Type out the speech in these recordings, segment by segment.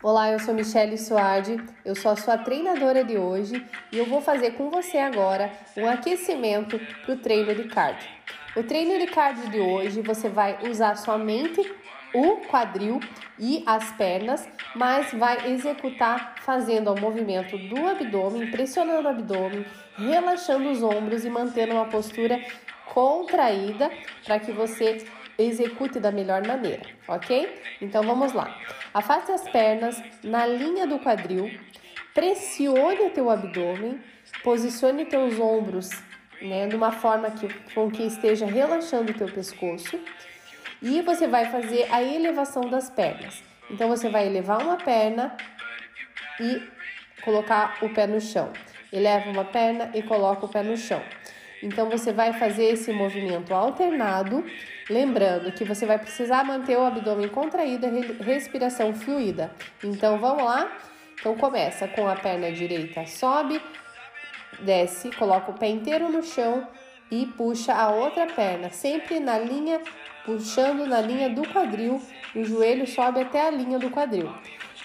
Olá, eu sou Michelle Suardi, eu sou a sua treinadora de hoje e eu vou fazer com você agora um aquecimento para o treino de cardio. O treino de cardio de hoje você vai usar somente o quadril e as pernas, mas vai executar fazendo o movimento do abdômen, pressionando o abdômen, relaxando os ombros e mantendo uma postura contraída para que você execute da melhor maneira, ok? Então vamos lá. Afaste as pernas na linha do quadril, pressione o teu abdômen, posicione teus ombros né, de uma forma que, com que esteja relaxando o teu pescoço e você vai fazer a elevação das pernas. Então você vai elevar uma perna e colocar o pé no chão. Eleva uma perna e coloca o pé no chão. Então você vai fazer esse movimento alternado, lembrando que você vai precisar manter o abdômen contraído respiração fluida. Então vamos lá? Então começa com a perna direita, sobe, desce, coloca o pé inteiro no chão e puxa a outra perna, sempre na linha, puxando na linha do quadril, o joelho sobe até a linha do quadril.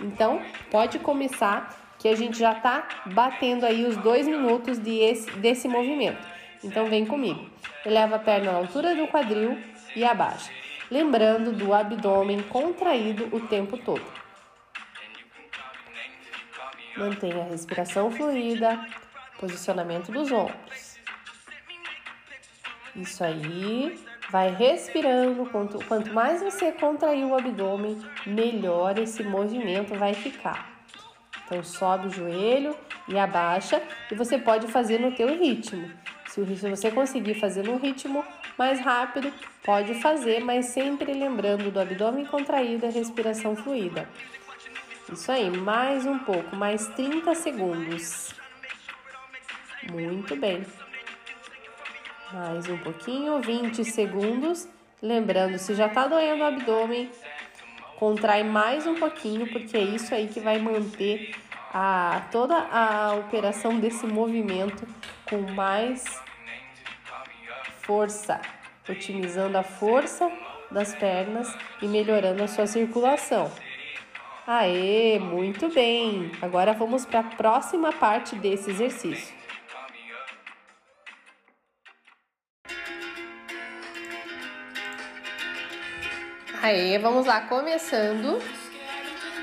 Então, pode começar que a gente já tá batendo aí os dois minutos de esse, desse movimento. Então vem comigo. Eleva a perna à altura do quadril e abaixa, lembrando do abdômen contraído o tempo todo. Mantenha a respiração fluida, posicionamento dos ombros. Isso aí. Vai respirando. Quanto, quanto mais você contrair o abdômen, melhor esse movimento vai ficar. Então sobe o joelho e abaixa e você pode fazer no teu ritmo. Se você conseguir fazer no ritmo mais rápido, pode fazer, mas sempre lembrando do abdômen contraído e respiração fluida. Isso aí, mais um pouco, mais 30 segundos. Muito bem. Mais um pouquinho, 20 segundos. Lembrando, se já tá doendo o abdômen, contrai mais um pouquinho, porque é isso aí que vai manter a, toda a operação desse movimento com mais força, otimizando a força das pernas e melhorando a sua circulação. Aê, muito bem! Agora vamos para a próxima parte desse exercício. Aê, vamos lá, começando.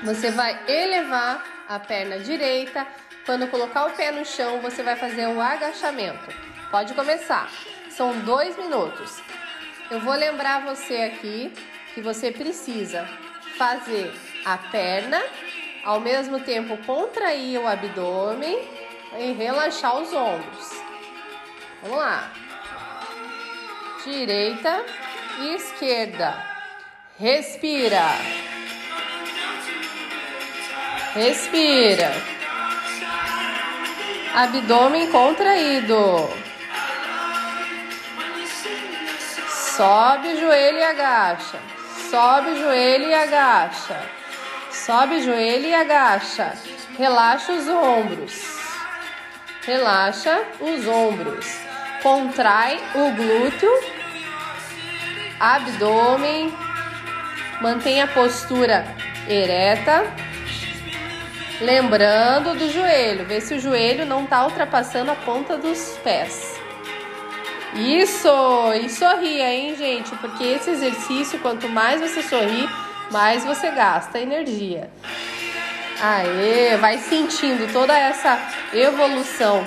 Você vai elevar a perna direita. Quando colocar o pé no chão, você vai fazer o agachamento. Pode começar. São dois minutos. Eu vou lembrar você aqui que você precisa fazer a perna, ao mesmo tempo contrair o abdômen e relaxar os ombros. Vamos lá. Direita e esquerda. Respira. Respira. Abdômen contraído. Sobe o joelho e agacha. Sobe o joelho e agacha. Sobe o joelho e agacha. Relaxa os ombros. Relaxa os ombros. Contrai o glúteo, abdômen. Mantenha a postura ereta. Lembrando do joelho, vê se o joelho não está ultrapassando a ponta dos pés. Isso! E sorria, hein, gente? Porque esse exercício, quanto mais você sorrir, mais você gasta energia. Aê, vai sentindo toda essa evolução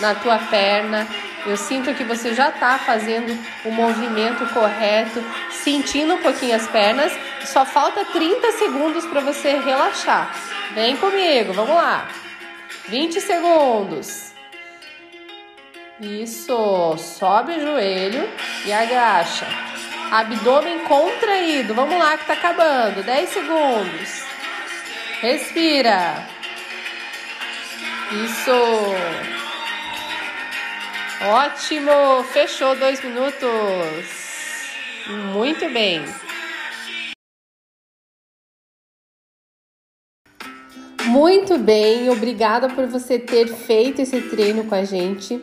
na tua perna. Eu sinto que você já está fazendo o movimento correto, sentindo um pouquinho as pernas. Só falta 30 segundos para você relaxar. Vem comigo, vamos lá. 20 segundos. Isso, sobe o joelho e agacha. Abdômen contraído. Vamos lá que tá acabando. 10 segundos. Respira. Isso. Ótimo. Fechou dois minutos. Muito bem. Muito bem, obrigada por você ter feito esse treino com a gente.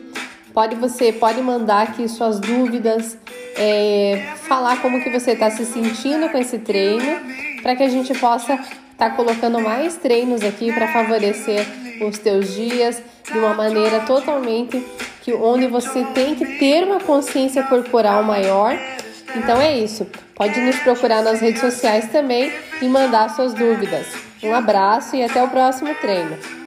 Pode você pode mandar aqui suas dúvidas, é, falar como que você está se sentindo com esse treino, para que a gente possa estar tá colocando mais treinos aqui para favorecer os teus dias de uma maneira totalmente que onde você tem que ter uma consciência corporal maior. Então é isso. Pode nos procurar nas redes sociais também e mandar suas dúvidas. Um abraço e até o próximo treino.